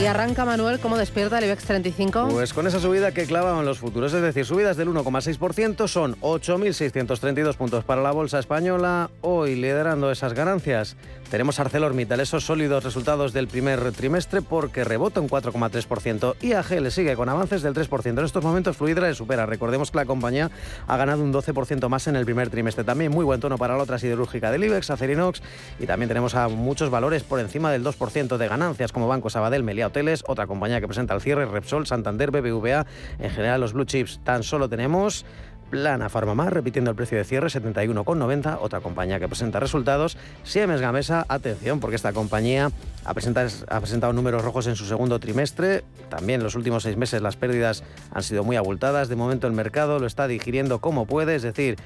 Y arranca Manuel, ¿cómo despierta el IBEX 35? Pues con esa subida que clavan los futuros, es decir, subidas del 1,6%, son 8.632 puntos para la bolsa española. Hoy liderando esas ganancias tenemos ArcelorMittal, esos sólidos resultados del primer trimestre porque rebota un 4,3%. IAG le sigue con avances del 3%. En estos momentos Fluidra le supera. Recordemos que la compañía ha ganado un 12% más en el primer trimestre. También muy buen tono para la otra siderúrgica del IBEX, Acerinox. Y también tenemos a muchos valores por encima del 2% de ganancias como Banco Sabadell, Meliá Hoteles, otra compañía que presenta el cierre, Repsol, Santander, BBVA. En general los blue chips tan solo tenemos Plana Farmamar, repitiendo el precio de cierre 71,90. Otra compañía que presenta resultados. Siemens Gamesa, atención, porque esta compañía ha presentado, ha presentado números rojos en su segundo trimestre. También los últimos seis meses las pérdidas han sido muy abultadas. De momento el mercado lo está digiriendo como puede, es decir,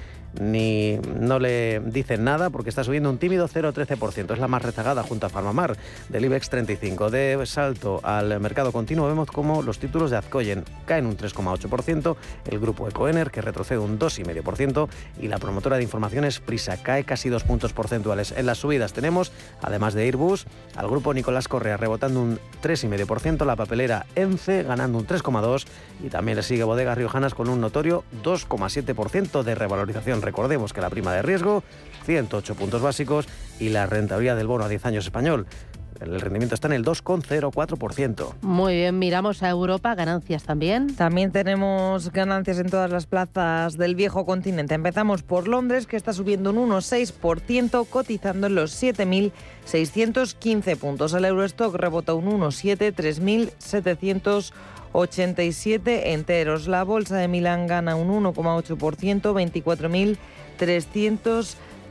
ni no le dicen nada porque está subiendo un tímido 0,13%. Es la más rezagada junto a Farmamar del IBEX 35. De salto al mercado continuo vemos como los títulos de Azcoyen caen un 3,8%, el grupo Ecoener que retrocede un 2,5% y la promotora de informaciones Prisa cae casi dos puntos porcentuales. En las subidas tenemos, además de Airbus, al grupo Nicolás Correa rebotando un 3,5%, la papelera ENCE ganando un 3,2% y también le sigue Bodegas Riojanas con un notorio 2,7% de revalorización Recordemos que la prima de riesgo, 108 puntos básicos y la rentabilidad del bono a 10 años español. El rendimiento está en el 2,04%. Muy bien, miramos a Europa, ganancias también. También tenemos ganancias en todas las plazas del viejo continente. Empezamos por Londres, que está subiendo un 1,6%, cotizando en los 7.615 puntos. El Eurostock rebota un 1,7, 3.700 87 enteros. La bolsa de Milán gana un 1,8%,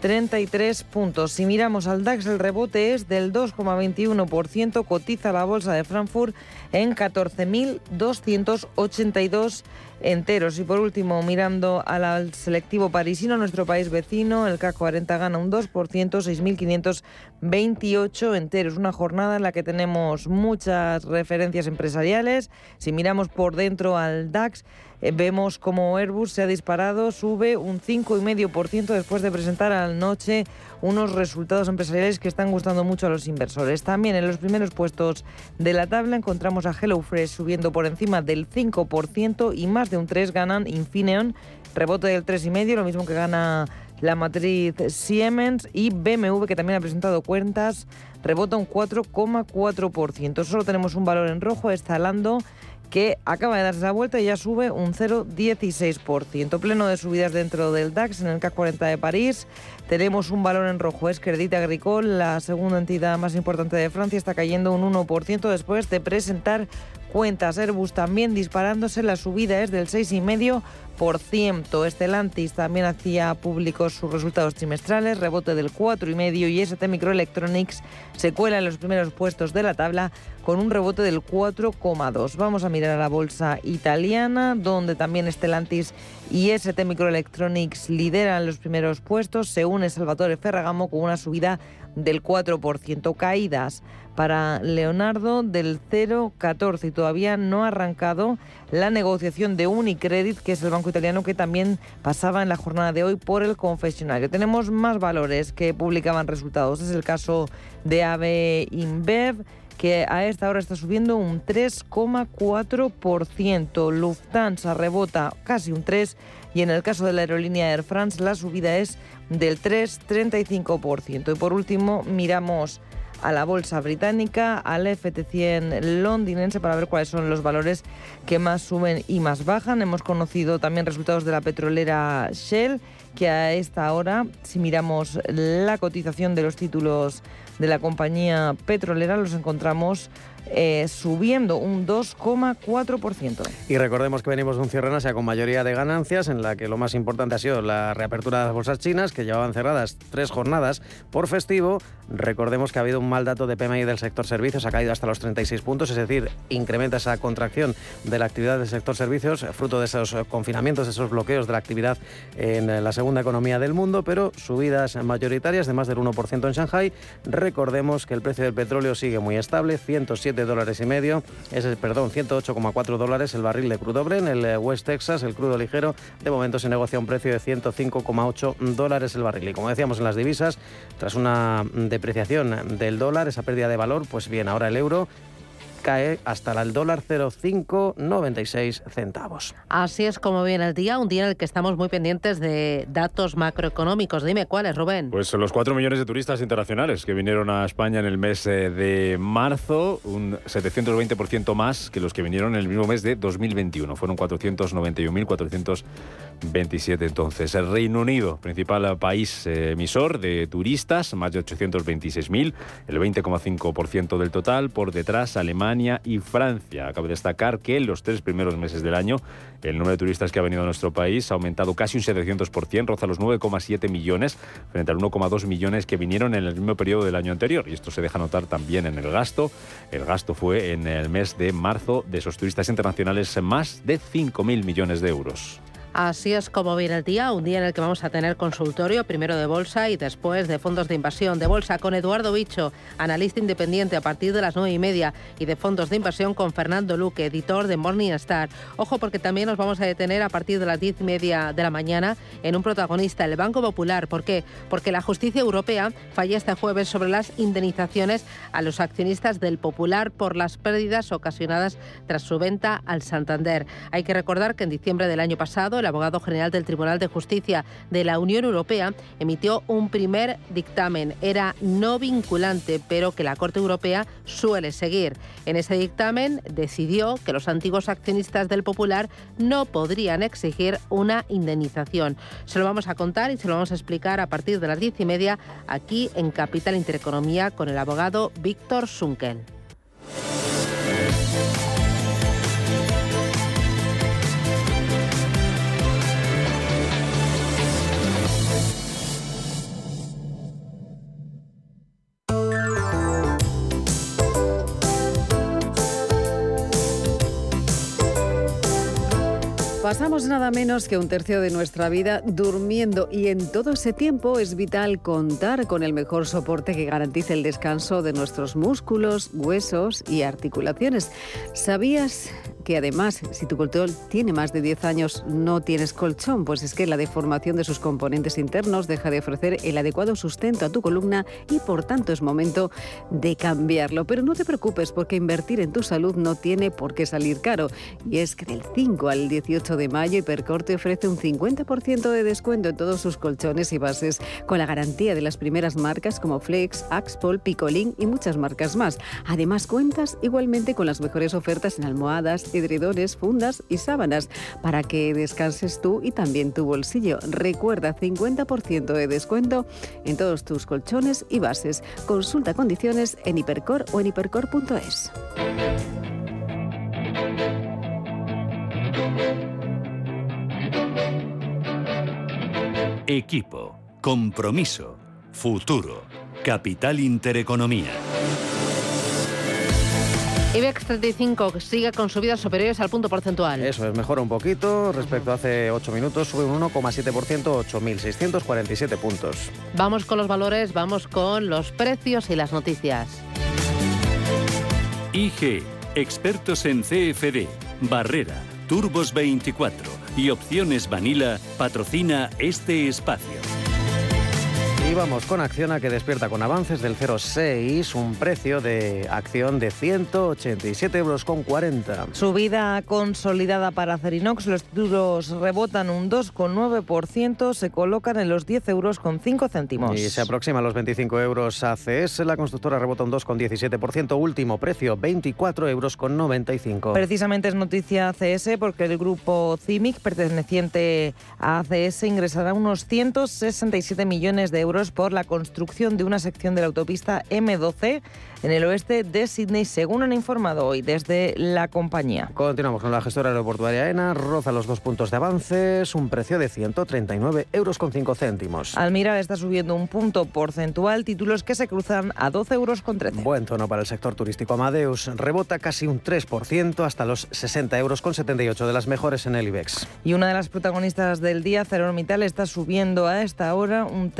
24.333 puntos. Si miramos al DAX, el rebote es del 2,21%. Cotiza la bolsa de Frankfurt en 14.282 enteros. Y por último, mirando al selectivo parisino, nuestro país vecino, el CAC 40 gana un 2%, 6.528 enteros. Una jornada en la que tenemos muchas referencias empresariales. Si miramos por dentro al DAX, vemos como Airbus se ha disparado, sube un 5,5% después de presentar anoche unos resultados empresariales que están gustando mucho a los inversores. También en los primeros puestos de la tabla encontramos a HelloFresh subiendo por encima del 5% y más de un 3 ganan Infineon, rebote del 3,5%, lo mismo que gana la matriz Siemens y BMW que también ha presentado cuentas, rebota un 4,4%. Solo tenemos un valor en rojo, está Lando que acaba de darse la vuelta y ya sube un 0,16%. Pleno de subidas dentro del DAX en el CAC 40 de París. Tenemos un valor en rojo, es Credit Agricole, la segunda entidad más importante de Francia, está cayendo un 1% después de presentar cuentas. Airbus también disparándose, la subida es del 6,5%. Estelantis también hacía públicos sus resultados trimestrales, rebote del 4,5% y ST Microelectronics se cuela en los primeros puestos de la tabla con un rebote del 4,2%. Vamos a mirar a la bolsa italiana, donde también Stellantis y ST Microelectronics lideran los primeros puestos. Se une Salvatore Ferragamo con una subida del 4%. Caídas para Leonardo del 0,14 y todavía no ha arrancado la negociación de Unicredit, que es el banco italiano que también pasaba en la jornada de hoy por el confesionario. Tenemos más valores que publicaban resultados. Es el caso de AVE InBev que a esta hora está subiendo un 3,4%. Lufthansa rebota casi un 3% y en el caso de la aerolínea Air France la subida es del 3,35%. Y por último miramos a la bolsa británica, al FT100 londinense para ver cuáles son los valores que más suben y más bajan. Hemos conocido también resultados de la petrolera Shell, que a esta hora, si miramos la cotización de los títulos de la compañía petrolera, los encontramos eh, subiendo un 2,4%. Y recordemos que venimos de un cierre en Asia con mayoría de ganancias, en la que lo más importante ha sido la reapertura de las bolsas chinas, que llevaban cerradas tres jornadas por festivo. Recordemos que ha habido un mal dato de PMI del sector servicios, ha caído hasta los 36 puntos, es decir, incrementa esa contracción de la actividad del sector servicios, fruto de esos confinamientos, de esos bloqueos de la actividad en las segunda economía del mundo, pero subidas mayoritarias de más del 1% en Shanghai. Recordemos que el precio del petróleo sigue muy estable, 107 dólares y medio, es perdón, 108,4 dólares el barril de crudo Brent, el eh, West Texas, el crudo ligero, de momento se negocia un precio de 105,8 dólares el barril. Y como decíamos en las divisas, tras una depreciación del dólar, esa pérdida de valor, pues bien, ahora el euro cae hasta el dólar 0,596 centavos. Así es como viene el día, un día en el que estamos muy pendientes de datos macroeconómicos. Dime cuáles, Rubén. Pues los 4 millones de turistas internacionales que vinieron a España en el mes eh, de marzo, un 720% más que los que vinieron en el mismo mes de 2021. Fueron 491.427 entonces. El Reino Unido, principal país eh, emisor de turistas, más de 826.000, el 20,5% del total. Por detrás, Alemania y Francia. Cabe destacar que en los tres primeros meses del año el número de turistas que ha venido a nuestro país ha aumentado casi un 700%, roza los 9,7 millones frente al 1,2 millones que vinieron en el mismo periodo del año anterior. Y esto se deja notar también en el gasto. El gasto fue en el mes de marzo de esos turistas internacionales más de 5.000 millones de euros. Así es como viene el día, un día en el que vamos a tener consultorio, primero de bolsa y después de fondos de inversión. De bolsa con Eduardo Bicho, analista independiente a partir de las nueve y media, y de fondos de inversión con Fernando Luque, editor de Morningstar. Ojo porque también nos vamos a detener a partir de las diez y media de la mañana en un protagonista, el Banco Popular. ¿Por qué? Porque la justicia europea falla este jueves sobre las indemnizaciones a los accionistas del Popular por las pérdidas ocasionadas tras su venta al Santander. Hay que recordar que en diciembre del año pasado el abogado general del Tribunal de Justicia de la Unión Europea emitió un primer dictamen. Era no vinculante, pero que la Corte Europea suele seguir. En ese dictamen decidió que los antiguos accionistas del Popular no podrían exigir una indemnización. Se lo vamos a contar y se lo vamos a explicar a partir de las diez y media aquí en Capital Intereconomía con el abogado Víctor Sunkel. Pasamos nada menos que un tercio de nuestra vida durmiendo y en todo ese tiempo es vital contar con el mejor soporte que garantice el descanso de nuestros músculos, huesos y articulaciones. ¿Sabías que además, si tu colchón tiene más de 10 años, no tienes colchón, pues es que la deformación de sus componentes internos deja de ofrecer el adecuado sustento a tu columna y por tanto es momento de cambiarlo. Pero no te preocupes porque invertir en tu salud no tiene por qué salir caro. Y es que del 5 al 18 de mayo Hipercor te ofrece un 50% de descuento en todos sus colchones y bases con la garantía de las primeras marcas como Flex, Axpol, Picolín y muchas marcas más. Además cuentas igualmente con las mejores ofertas en almohadas, edredones, fundas y sábanas para que descanses tú y también tu bolsillo. Recuerda 50% de descuento en todos tus colchones y bases. Consulta condiciones en Hipercor o en hipercor.es. Equipo, compromiso, futuro, capital intereconomía. IBEX 35 sigue con subidas superiores al punto porcentual. Eso es, mejora un poquito respecto a hace 8 minutos, sube un 1,7%, 8.647 puntos. Vamos con los valores, vamos con los precios y las noticias. IG, expertos en CFD, Barrera, Turbos 24 y Opciones Vanilla patrocina este espacio. Y vamos con Acciona que despierta con avances del 0,6, un precio de acción de 187 euros con 40. Subida consolidada para Cerinox, los títulos rebotan un 2,9%, se colocan en los 10 euros con 5 céntimos. Y se aproxima a los 25 euros ACS, la constructora rebota un 2,17%, último precio 24 euros con 95. Precisamente es noticia ACS porque el grupo CIMIC perteneciente a ACS ingresará unos 167 millones de euros euros por la construcción de una sección de la autopista M12 en el oeste de Sydney, según han informado hoy desde la compañía. Continuamos con la gestora aeroportuaria ENA, roza los dos puntos de avances, un precio de 139 euros con 5 céntimos. Almiral está subiendo un punto porcentual, títulos que se cruzan a 12 euros con 13. Buen tono para el sector turístico Amadeus, rebota casi un 3% hasta los 60 euros con 78 de las mejores en el IBEX. Y una de las protagonistas del día, Cerormital, está subiendo a esta hora un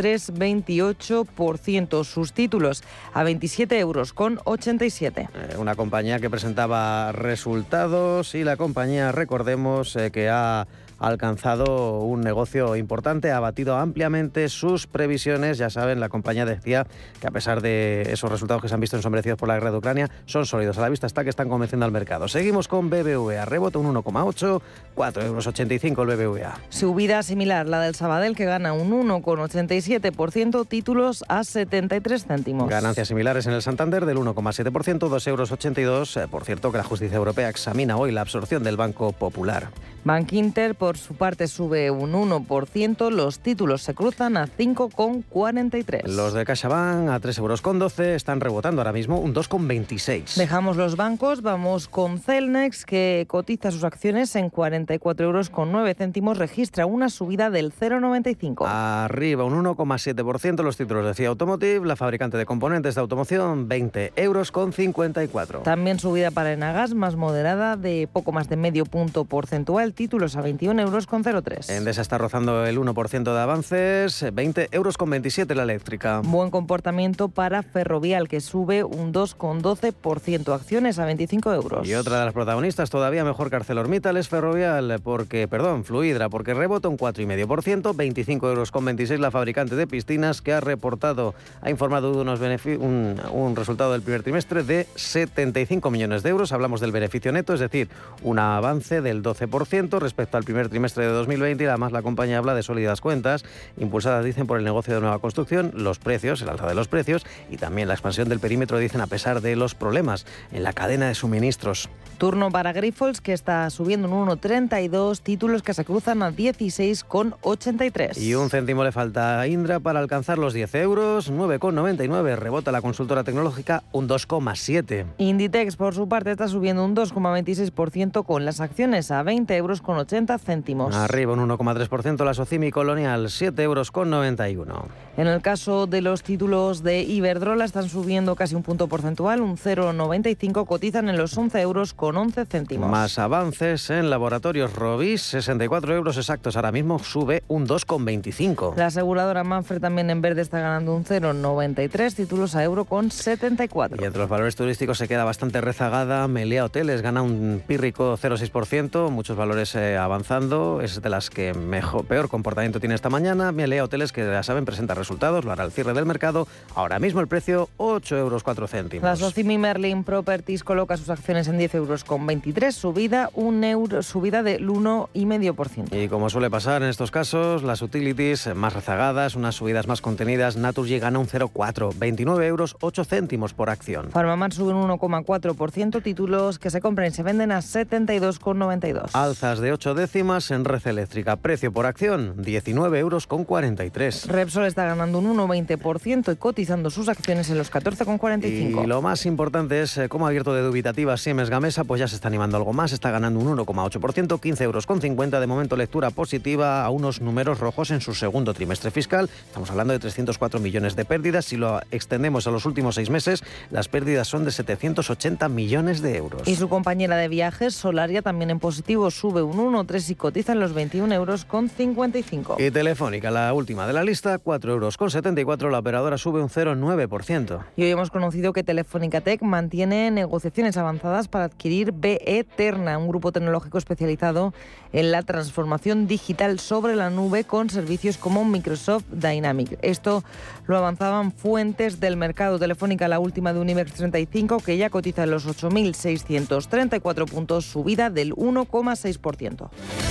3,28%, sus títulos a 27 euros con 87. Eh, una compañía que presentaba resultados y la compañía, recordemos, eh, que ha alcanzado un negocio importante, ha batido ampliamente sus previsiones. Ya saben, la compañía decía que a pesar de esos resultados que se han visto ensombrecidos por la guerra de Ucrania, son sólidos. A la vista está que están convenciendo al mercado. Seguimos con BBVA. Rebota un 1,8, 4,85 euros el BBVA. Subida similar, la del Sabadell, que gana un 1,87%, títulos a 73 céntimos. Ganancias similares en el Santander del 1,7%, 2,82 euros. Eh, por cierto, que la justicia europea examina hoy la absorción del Banco Popular. Bank Inter, por su parte, sube un 1%. Los títulos se cruzan a 5,43. Los de CaixaBank a 3,12 euros están rebotando ahora mismo un 2,26. Dejamos los bancos, vamos con Celnex, que cotiza sus acciones en 44 euros con 9 céntimos, registra una subida del 0,95. Arriba un 1,7% los títulos de CIA Automotive, la fabricante de componentes de automoción, 20 euros con 54. También subida para Enagas, más moderada, de poco más de medio punto porcentual, títulos a 21 euros con 03. Endesa está rozando el 1% de avances, 20 euros con 27 la eléctrica. Buen comportamiento para Ferrovial, que sube un 2,12%, acciones a 25 euros. Y otra de las protagonistas, todavía mejor que ArcelorMittal, es Ferrovial, porque, perdón, Fluidra, porque rebota un 4,5%, 25 euros con 26 la fabricante de piscinas, que ha reportado, ha informado de unos un, un resultado del primer trimestre de 75 millones de euros. Hablamos del beneficio neto, es decir, un avance del 12% respecto al primer trimestre de 2020 y además la compañía habla de sólidas cuentas, impulsadas, dicen, por el negocio de nueva construcción, los precios, el alza de los precios y también la expansión del perímetro, dicen, a pesar de los problemas en la cadena de suministros. Turno para Grifols, que está subiendo un 1,32, títulos que se cruzan a 16,83. Y un céntimo le falta a Indra para alcanzar los 10 euros, 9,99. Rebota la consultora tecnológica un 2,7. Inditex, por su parte, está subiendo un 2,26% con las acciones a 20 euros con 80 céntimos. Arriba un 1,3% la Socimi Colonial, 7 euros con 91. En el caso de los títulos de Iberdrola están subiendo casi un punto porcentual, un 0,95, cotizan en los 11 euros con 11 céntimos. Más avances en laboratorios Robis, 64 euros exactos. Ahora mismo sube un 2,25. La aseguradora Manfred también en verde está ganando un 0,93, títulos a euro con 74. Y entre los valores turísticos se queda bastante rezagada. Melea Hoteles gana un pírrico 0,6%, muchos valores eh, avanzando. Es de las que mejor, peor comportamiento tiene esta mañana. Melea Hoteles, que ya saben, presenta resultados, lo hará al cierre del mercado. Ahora mismo el precio 8 euros 4 céntimos. La Socimi Merlin Properties coloca sus acciones en 10 euros con 23, subida un euro, subida del 1,5%. Y como suele pasar en estos casos, las utilities más rezagadas, unas subidas más contenidas, Naturgy gana un 0,4, 29 euros 8 céntimos por acción. Farmamar sube un 1,4%, títulos que se compran y se venden a 72,92. Alzas de 8 décimas en red eléctrica, precio por acción 19 euros con 43. Repsol está ganando un 1,20% y cotizando sus acciones en los 14,45. Y lo más importante es eh, cómo ha abierto de dubitativa Siemens Gamesa, pues ya se está animando algo más, está ganando un 1,8%, 15 euros con 50, de momento lectura positiva a unos números rojos en su segundo trimestre fiscal. Estamos hablando de 304 millones de pérdidas. Si lo extendemos a los últimos seis meses, las pérdidas son de 780 millones de euros. Y su compañera de viajes, Solaria, también en positivo, sube un 1,3 y cotiza en los 21 euros con 55. Y Telefónica, la última de la lista, 4 euros con 74, la operadora sube un 0,9%. Y hoy hemos conocido que Telefónica Tech mantiene negociaciones avanzadas para adquirir BE Terna, un grupo tecnológico especializado en la transformación digital sobre la nube con servicios como Microsoft Dynamics. Esto lo avanzaban fuentes del mercado Telefónica, la última de Universe 35, que ya cotiza en los 8.634 puntos, subida del 1,6%.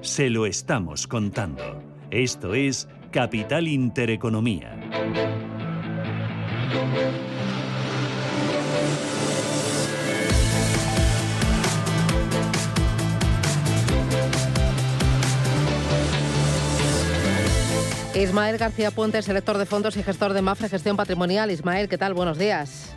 Se lo estamos contando. Esto es Capital Intereconomía. Ismael García Puente, selector de fondos y gestor de Mafre Gestión Patrimonial. Ismael, ¿qué tal? Buenos días.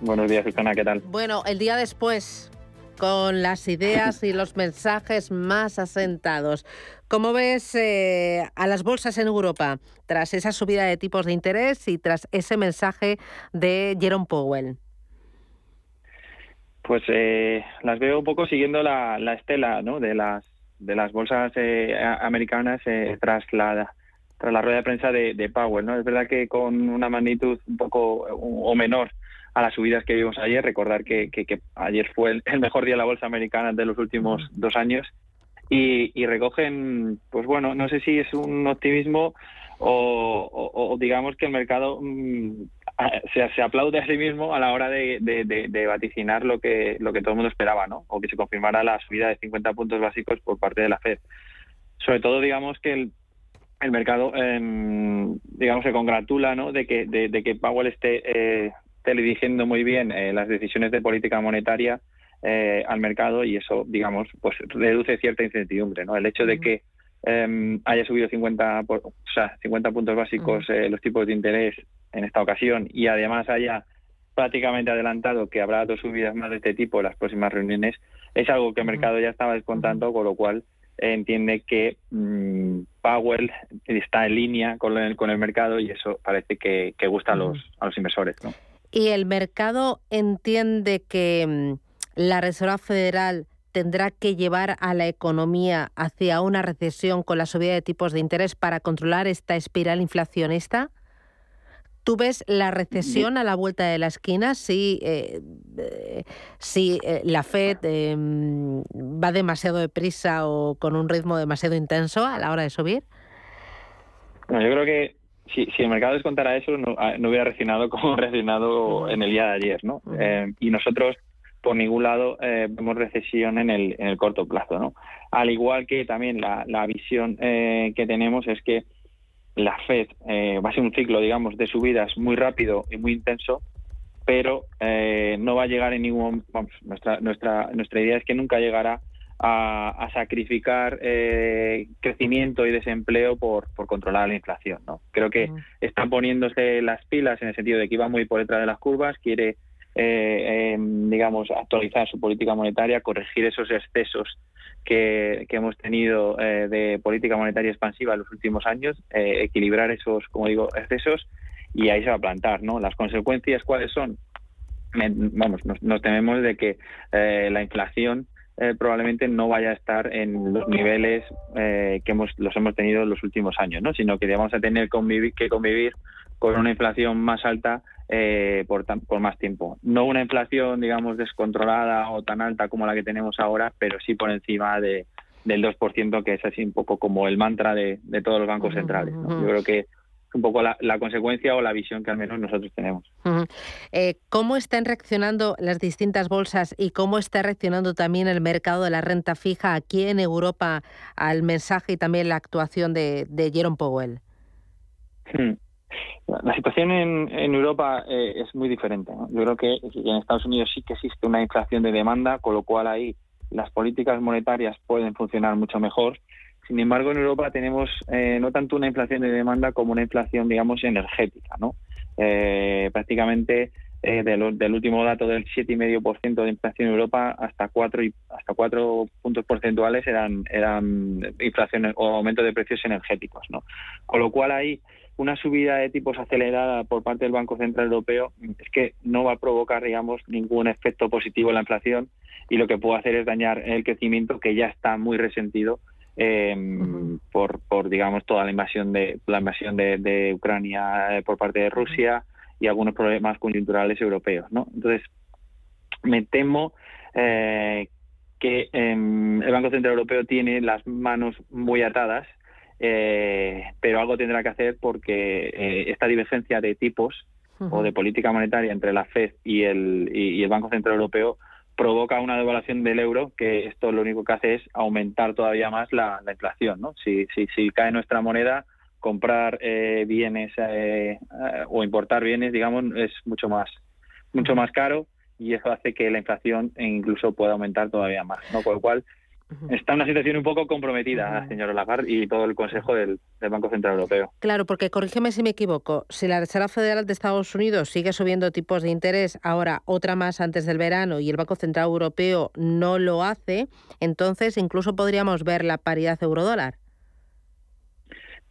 Buenos días, Susana, ¿qué tal? Bueno, el día después, con las ideas y los mensajes más asentados. ¿Cómo ves eh, a las bolsas en Europa tras esa subida de tipos de interés y tras ese mensaje de Jerome Powell? Pues eh, las veo un poco siguiendo la, estela ¿no? de las de las bolsas eh, americanas tras la tras la rueda de prensa de, Powell. ¿no? Es verdad que con una magnitud un poco o menor a las subidas que vimos ayer. Recordar que, ayer fue el, mejor día de la bolsa americana de los últimos dos años. Y, recogen, pues bueno, no sé si es un optimismo o, digamos que el mercado mm, se, aplaude a sí mismo a la hora de, vaticinar lo que, lo que todo el mundo esperaba, ¿no? O que se confirmara la subida de 50 puntos básicos por parte de la Fed. Sobre todo, digamos que el, el mercado, em, digamos, se congratula, ¿no? De que, de, que Powell esté eh, dirigiendo muy bien eh, las decisiones de política monetaria eh, al mercado y eso, digamos, pues reduce cierta incertidumbre, ¿no? El hecho de que em, haya subido 50, o sea, 50 puntos básicos eh, los tipos de interés en esta ocasión y además haya prácticamente adelantado que habrá dos subidas más de este tipo en las próximas reuniones, es algo que el mercado ya estaba descontando, con lo cual entiende que mm, Powell está en línea con el, con el mercado y eso parece que, gusta a los, a los inversores. ¿no? y el mercado entiende que mm, la Reserva Federal tendrá que llevar a la economía hacia una recesión con la subida de tipos de interés para controlar esta espiral inflacionista? ¿Tú ves la recesión a la vuelta de la esquina si, eh, eh, si eh, la Fed em, va demasiado deprisa o con un ritmo demasiado intenso a la hora de subir? yo creo que si, si, el mercado descontara eso, no, ah, hubiera reaccionado como reaccionado en el día de ayer, ¿no? Eh, y nosotros, por ningún lado, eh, vemos recesión en el, en el corto plazo, ¿no? Al igual que también la, la visión que tenemos es que la Fed va a ser un ciclo, digamos, de subidas muy rápido y muy intenso, pero no va a llegar en ningún... Vamos, nuestra, nuestra, nuestra idea es que nunca llegará a, sacrificar eh, crecimiento y desempleo por, por, controlar la inflación. ¿no? Creo que están poniéndose las pilas en el sentido de que iba muy por detrás de las curvas, quiere, eh, em, digamos, actualizar su política monetaria, corregir esos excesos que, que hemos tenido eh, de política monetaria expansiva en los últimos años, equilibrar esos, como digo, excesos y ahí se va a plantar. ¿no? Las consecuencias, ¿cuáles son? vamos, nos, tememos de que la inflación eh, probablemente no vaya a estar en los niveles eh, que hemos, los hemos tenido en los últimos años, ¿no? sino que vamos a tener que convivir con una inflación más alta eh, por, por más tiempo. No una inflación, digamos, descontrolada o tan alta como la que tenemos ahora, pero sí por encima de, del 2%, que es así un poco como el mantra de, de todos los bancos centrales. ¿no? Yo creo que un poco la, consecuencia o la visión que al menos nosotros tenemos. Eh, ¿Cómo están reaccionando las distintas bolsas y cómo está reaccionando también el mercado de la renta fija aquí en Europa al mensaje y también la actuación de, de Jerome Powell? Hmm. La situación en, Europa eh, es muy diferente. Yo creo que en Estados Unidos sí que existe una inflación de demanda, con lo cual ahí las políticas monetarias pueden funcionar mucho mejor sin embargo, en Europa tenemos eh, no tanto una inflación de demanda como una inflación, digamos, energética, ¿no? Eh, prácticamente del último dato del 7,5% de inflación en Europa hasta 4 y hasta 4 puntos porcentuales eran eran inflación o aumento de precios energéticos, ¿no? Con lo cual hay una subida de tipos acelerada por parte del Banco Central Europeo es que no va a provocar, digamos, ningún efecto positivo en la inflación y lo que puede hacer es dañar el crecimiento que ya está muy resentido eh, por, por, digamos, toda la invasión de la invasión de, Ucrania eh, por parte de Rusia y algunos problemas coyunturales europeos, ¿no? Entonces, me temo eh, que em, el Banco Central Europeo tiene las manos muy atadas, eh, pero algo tendrá que hacer porque esta divergencia de tipos o de política monetaria entre la Fed y el, y el Banco Central Europeo provoca una devaluación del euro, que esto lo único que hace es aumentar todavía más la, inflación. ¿no? Si, si, si, cae nuestra moneda, comprar eh, bienes eh, eh, o importar bienes, digamos, es mucho más, mucho más caro y eso hace que la inflación incluso pueda aumentar todavía más. ¿no? Con lo cual, Está en una situación un poco comprometida, señor Lagarde, y todo el Consejo del, Banco Central Europeo. Claro, porque corrígeme si me equivoco, si la Reserva Federal de Estados Unidos sigue subiendo tipos de interés, ahora otra más antes del verano, y el Banco Central Europeo no lo hace, entonces incluso podríamos ver la paridad euro-dólar.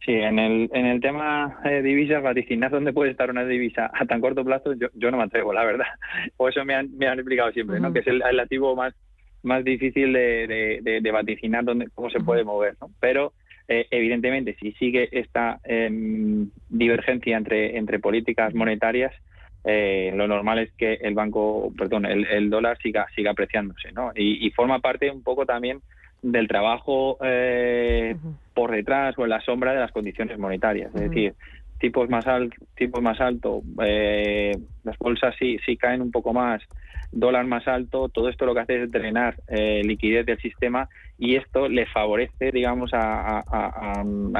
Sí, en el, en el tema de divisas, vaticinar dónde puede estar una divisa a tan corto plazo, yo, yo no me atrevo, la verdad. O eso me han, me han explicado siempre, ¿no? que es el, el activo más más difícil de, de, vaticinar dónde, cómo se puede mover. ¿no? Pero eh, evidentemente, si sigue esta em, divergencia entre, entre políticas monetarias, eh, lo normal es que el banco, perdón, el, dólar siga, siga apreciándose, ¿no? Y, forma parte un poco también del trabajo eh, por detrás o en la sombra de las condiciones monetarias. Es decir, tipos más altos, tipos más alto, las bolsas sí, sí caen un poco más, dólar más alto, todo esto lo que hace es drenar eh, liquidez del sistema y esto le favorece, digamos, a,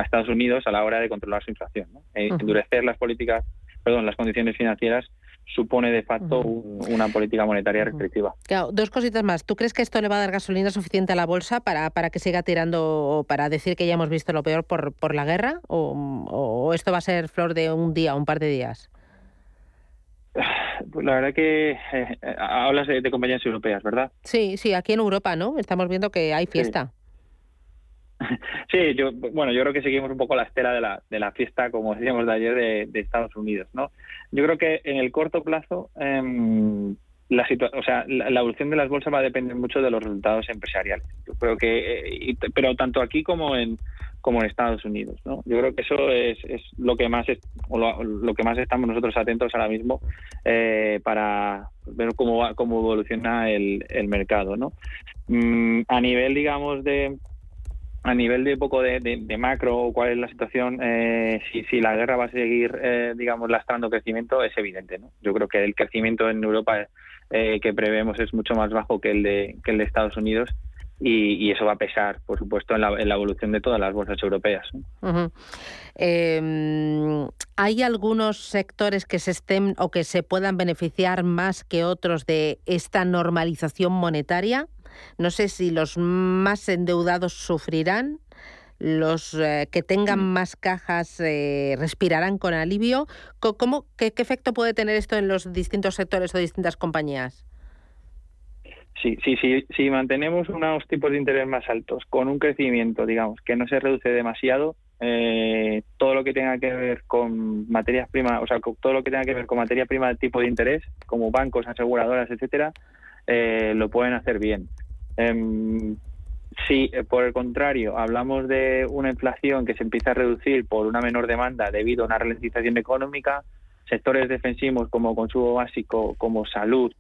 Estados Unidos a la hora de controlar su inflación. Eh, endurecer las políticas, perdón, las condiciones financieras supone de facto una política monetaria restrictiva. Claro, dos cositas más. ¿Tú crees que esto le va a dar gasolina suficiente a la bolsa para, para que siga tirando, para decir que ya hemos visto lo peor por, por la guerra? ¿O, o esto va a ser flor de un día, un par de días? Pues la verdad que eh, eh, hablas de, compañías europeas, ¿verdad? Sí, sí, aquí en Europa, ¿no? Estamos viendo que hay fiesta. Sí. yo, bueno, yo creo que seguimos un poco la estela de la, de la fiesta, como decíamos de ayer, de, Estados Unidos, ¿no? Yo creo que en el corto plazo, em, la, o sea, la, evolución de las bolsas va a depender mucho de los resultados empresariales. Yo creo que, eh, pero tanto aquí como en como en Estados Unidos, ¿no? Yo creo que eso es, es lo que más es, lo, que más estamos nosotros atentos ahora mismo eh, para ver cómo va, cómo evoluciona el, el mercado, ¿no? Mm, a nivel, digamos, de a nivel de poco de, de, macro, cuál es la situación, eh, si, si, la guerra va a seguir, eh, digamos, lastrando crecimiento, es evidente. ¿no? Yo creo que el crecimiento en Europa eh, que prevemos es mucho más bajo que el de, que el de Estados Unidos y, eso va a pesar, por supuesto, en la, evolución de todas las bolsas europeas. Em, ¿Hay algunos sectores que se estén o que se puedan beneficiar más que otros de esta normalización monetaria? No sé si los más endeudados sufrirán, los eh, que tengan mm. más cajas eh, respirarán con alivio. ¿Cómo, qué, efecto puede tener esto en los distintos sectores o distintas compañías? Sí, sí, sí, si mantenemos unos tipos de interés más altos, con un crecimiento, digamos, que no se reduce demasiado, eh, todo lo que tenga que ver con materias primas, o sea, todo lo que tenga que ver con materia prima de tipo de interés, como bancos, aseguradoras, etcétera, lo pueden hacer bien. Eh, si, por el contrario, hablamos de una inflación que se empieza a reducir por una menor demanda debido a una ralentización económica, sectores defensivos como consumo básico, como salud,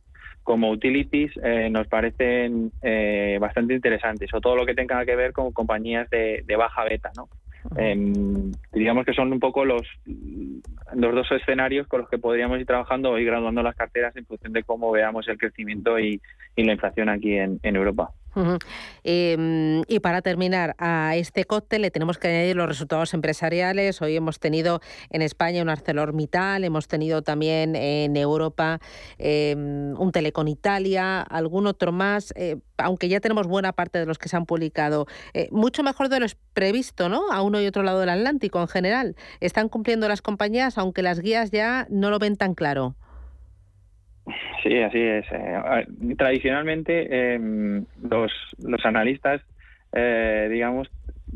como utilities, eh, nos parecen eh, bastante interesantes, o todo lo que tenga que ver con compañías de, baja beta. ¿no? Em, diríamos que son un poco los, los dos escenarios con los que podríamos ir trabajando y graduando las carteras en función de cómo veamos el crecimiento y, la inflación aquí en Europa. Em, y para terminar, a este cóctel le tenemos que añadir los resultados empresariales. Hoy hemos tenido en España un ArcelorMittal, hemos tenido también en Europa em, un Telecom Italia, algún otro más, eh, aunque ya tenemos buena parte de los que se han publicado. Eh, mucho mejor de lo previsto, ¿no? A uno y otro lado del Atlántico en general. Están cumpliendo las compañías, aunque las guías ya no lo ven tan claro. Sí, así es. Eh, tradicionalmente em, los, los analistas, eh, digamos,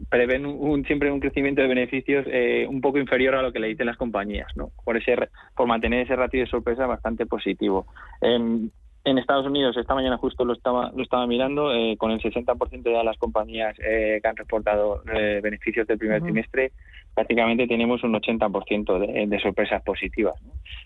prevén un, siempre un crecimiento de beneficios eh, un poco inferior a lo que le dicen las compañías, ¿no? Por ese, por mantener ese ratio de sorpresa bastante positivo. Em, en Estados Unidos, esta mañana justo lo estaba, lo estaba mirando, eh, con el 60% de las compañías eh, que han reportado beneficios del primer trimestre, prácticamente tenemos un 80% de, de sorpresas positivas,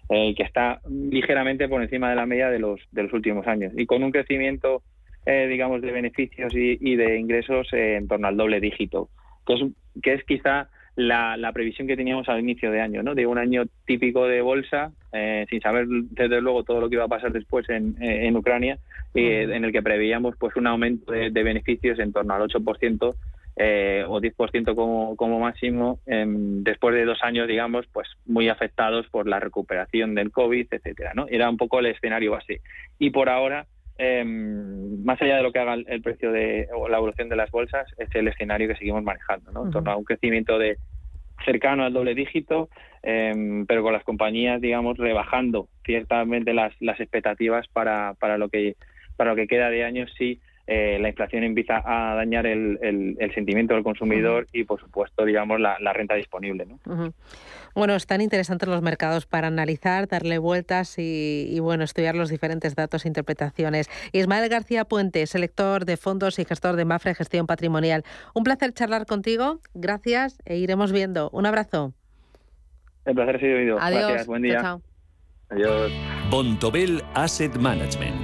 que está ligeramente por encima de la media de los, de los últimos años. Y con un crecimiento, digamos, de beneficios y, y de ingresos en torno al doble dígito, que es, que es quizá la, la, previsión que teníamos al inicio de año, ¿no? De un año típico de bolsa, eh, sin saber desde luego todo lo que iba a pasar después en, eh, en Ucrania, eh, en el que preveíamos pues un aumento de, beneficios en torno al 8% eh, o 10% como, como máximo, em, después de dos años, digamos, pues muy afectados por la recuperación del COVID, etcétera, ¿no? Era un poco el escenario base. Y por ahora eh, más allá de lo que haga el precio de o la evolución de las bolsas, es el escenario que seguimos manejando, ¿no? En torno a un crecimiento de cercano al doble dígito, em, pero con las compañías, digamos, rebajando ciertamente las, las expectativas para, para lo que para lo que queda de año sí eh, la inflación empieza a dañar el, el, sentimiento del consumidor y, por supuesto, digamos, la, renta disponible. ¿no? Bueno, están interesantes los mercados para analizar, darle vueltas y, bueno, estudiar los diferentes datos e interpretaciones. Ismael García Puente, selector de fondos y gestor de Mafre Gestión Patrimonial. Un placer charlar contigo. Gracias e iremos viendo. Un abrazo. El placer ha sido oído. Adiós. Gracias. Buen día. chao. Adiós. Bontobel Asset Management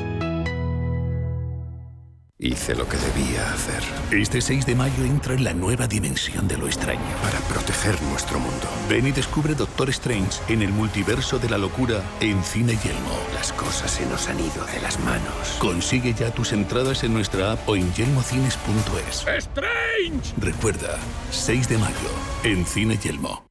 Hice lo que debía hacer. Este 6 de mayo entra en la nueva dimensión de lo extraño. Para proteger nuestro mundo. Ven y descubre Doctor Strange en el multiverso de la locura en Cine Yelmo. Las cosas se nos han ido de las manos. Consigue ya tus entradas en nuestra app o en yelmocines.es. ¡Strange! Recuerda, 6 de mayo, en Cine Yelmo.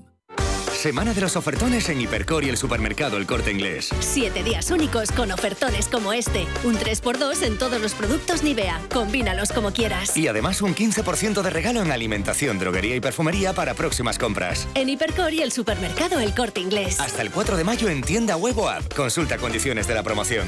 Semana de los ofertones en Hipercor y el supermercado El Corte Inglés. Siete días únicos con ofertones como este. Un 3x2 en todos los productos Nivea. Combínalos como quieras. Y además un 15% de regalo en alimentación, droguería y perfumería para próximas compras. En Hipercor y el supermercado El Corte Inglés. Hasta el 4 de mayo en tienda web o app. Consulta condiciones de la promoción.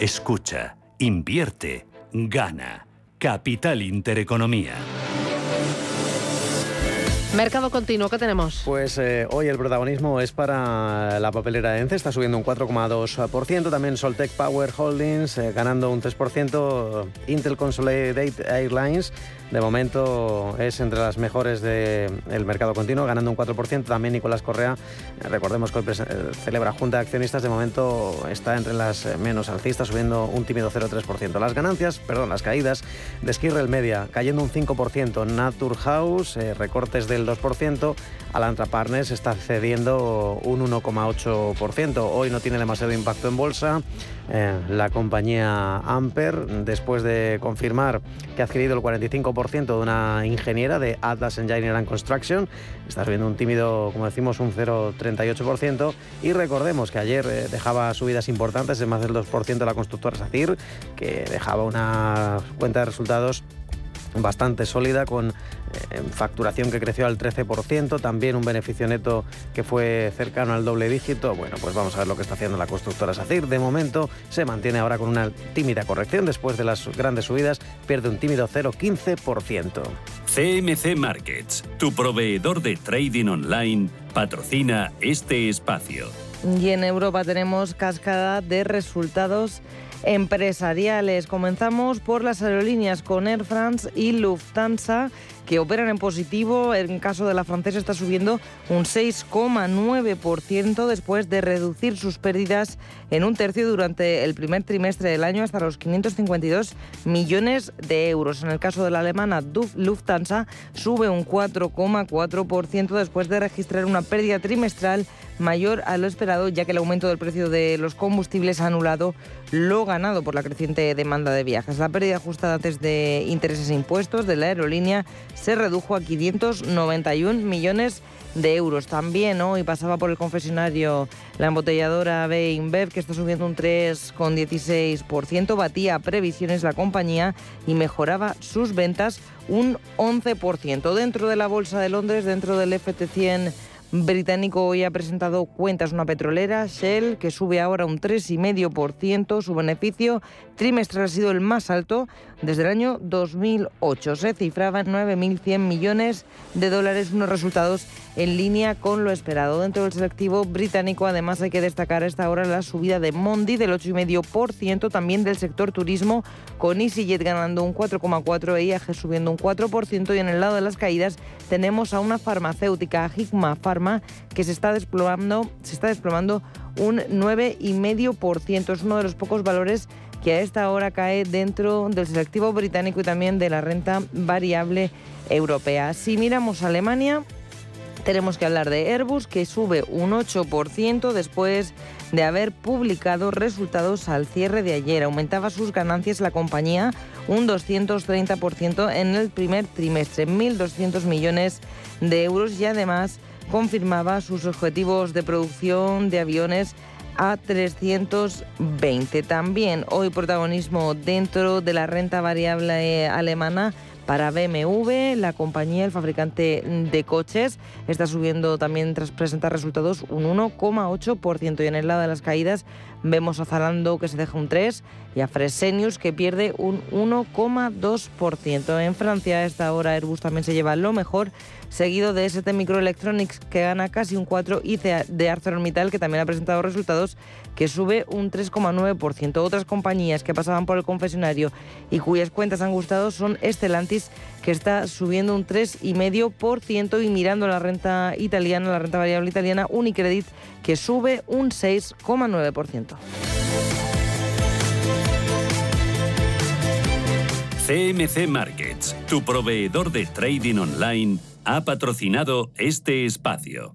Escucha, invierte, gana. Capital Intereconomía. Mercado continuo, ¿qué tenemos? Pues eh, hoy el protagonismo es para la papelera de ENCE, está subiendo un 4,2%, también Soltec Power Holdings eh, ganando un 3%, Intel Consolidated Airlines de momento es entre las mejores del mercado continuo, ganando un 4%. También Nicolás Correa, eh, recordemos que hoy celebra Junta de Accionistas, de momento está entre las menos alcistas, subiendo un tímido 0,3%. Las ganancias, perdón, las caídas de Skirrel Media, cayendo un 5%. Naturhaus, recortes del 2%. Alantra Partners está cediendo un 1,8%. Hoy no tiene demasiado impacto en bolsa. Eh, la compañía Amper, después de confirmar que ha adquirido el 45% de una ingeniera de Atlas Engineering and Construction, está subiendo un tímido, como decimos, un 0,38%. Y recordemos que ayer eh, dejaba subidas importantes de más del 2% la constructora SACIR, que dejaba una cuenta de resultados bastante sólida con eh, facturación que creció al 13%, también un beneficio neto que fue cercano al doble dígito. Bueno, pues vamos a ver lo que está haciendo la constructora SACIR. De momento se mantiene ahora con una tímida corrección después de las grandes subidas, pierde un tímido 0,15%. CMC Markets, tu proveedor de trading online, patrocina este espacio. Y en Europa tenemos cascada de resultados empresariales. Comenzamos por las aerolíneas con Air France y Lufthansa que operan en positivo. En caso de la francesa está subiendo un 6,9% después de reducir sus pérdidas en un tercio durante el primer trimestre del año hasta los 552 millones de euros. En el caso de la alemana Lufthansa sube un 4,4% después de registrar una pérdida trimestral mayor a lo esperado, ya que el aumento del precio de los combustibles ha anulado lo ganado por la creciente demanda de viajes. La pérdida ajustada antes de intereses e impuestos de la aerolínea se redujo a 591 millones de euros. También hoy pasaba por el confesionario la embotelladora Beinbev, que está subiendo un 3,16%, batía previsiones la compañía y mejoraba sus ventas un 11%. Dentro de la Bolsa de Londres, dentro del FT100 británico hoy ha presentado cuentas una petrolera, Shell, que sube ahora un 3,5%. Su beneficio trimestral ha sido el más alto desde el año 2008. Se cifraba en 9.100 millones de dólares, unos resultados en línea con lo esperado. Dentro del selectivo británico, además, hay que destacar a esta hora la subida de Mondi del 8,5%, también del sector turismo, con EasyJet ganando un 4,4%, EIAG subiendo un 4%, y en el lado de las caídas tenemos a una farmacéutica, Hikma Pharma, que se está desplomando, se está desplomando un 9,5%. Es uno de los pocos valores que a esta hora cae dentro del selectivo británico y también de la renta variable europea. Si miramos a Alemania, tenemos que hablar de Airbus, que sube un 8% después de haber publicado resultados al cierre de ayer. Aumentaba sus ganancias la compañía un 230% en el primer trimestre, 1.200 millones de euros y además confirmaba sus objetivos de producción de aviones a 320. También hoy protagonismo dentro de la renta variable alemana para BMW, la compañía, el fabricante de coches, está subiendo también tras presentar resultados un 1,8% y en el lado de las caídas vemos a Zalando que se deja un 3 y a Fresenius que pierde un 1,2%. En Francia a esta hora Airbus también se lleva lo mejor seguido de ST Microelectronics que gana casi un 4 y de ArcelorMittal que también ha presentado resultados que sube un 3,9%. Otras compañías que pasaban por el confesionario y cuyas cuentas han gustado son Estelantis que está subiendo un 3,5% y mirando la renta italiana, la renta variable italiana, Unicredit que sube un 6,9%. CMC Markets, tu proveedor de trading online ha patrocinado este espacio.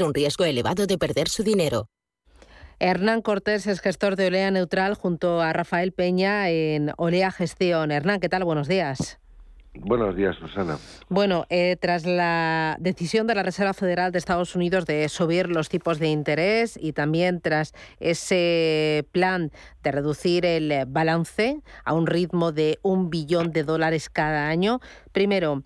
un riesgo elevado de perder su dinero. Hernán Cortés es gestor de Olea Neutral junto a Rafael Peña en Olea Gestión. Hernán, ¿qué tal? Buenos días. Buenos días, Susana. Bueno, eh, tras la decisión de la Reserva Federal de Estados Unidos de subir los tipos de interés y también tras ese plan de reducir el balance a un ritmo de un billón de dólares cada año, primero,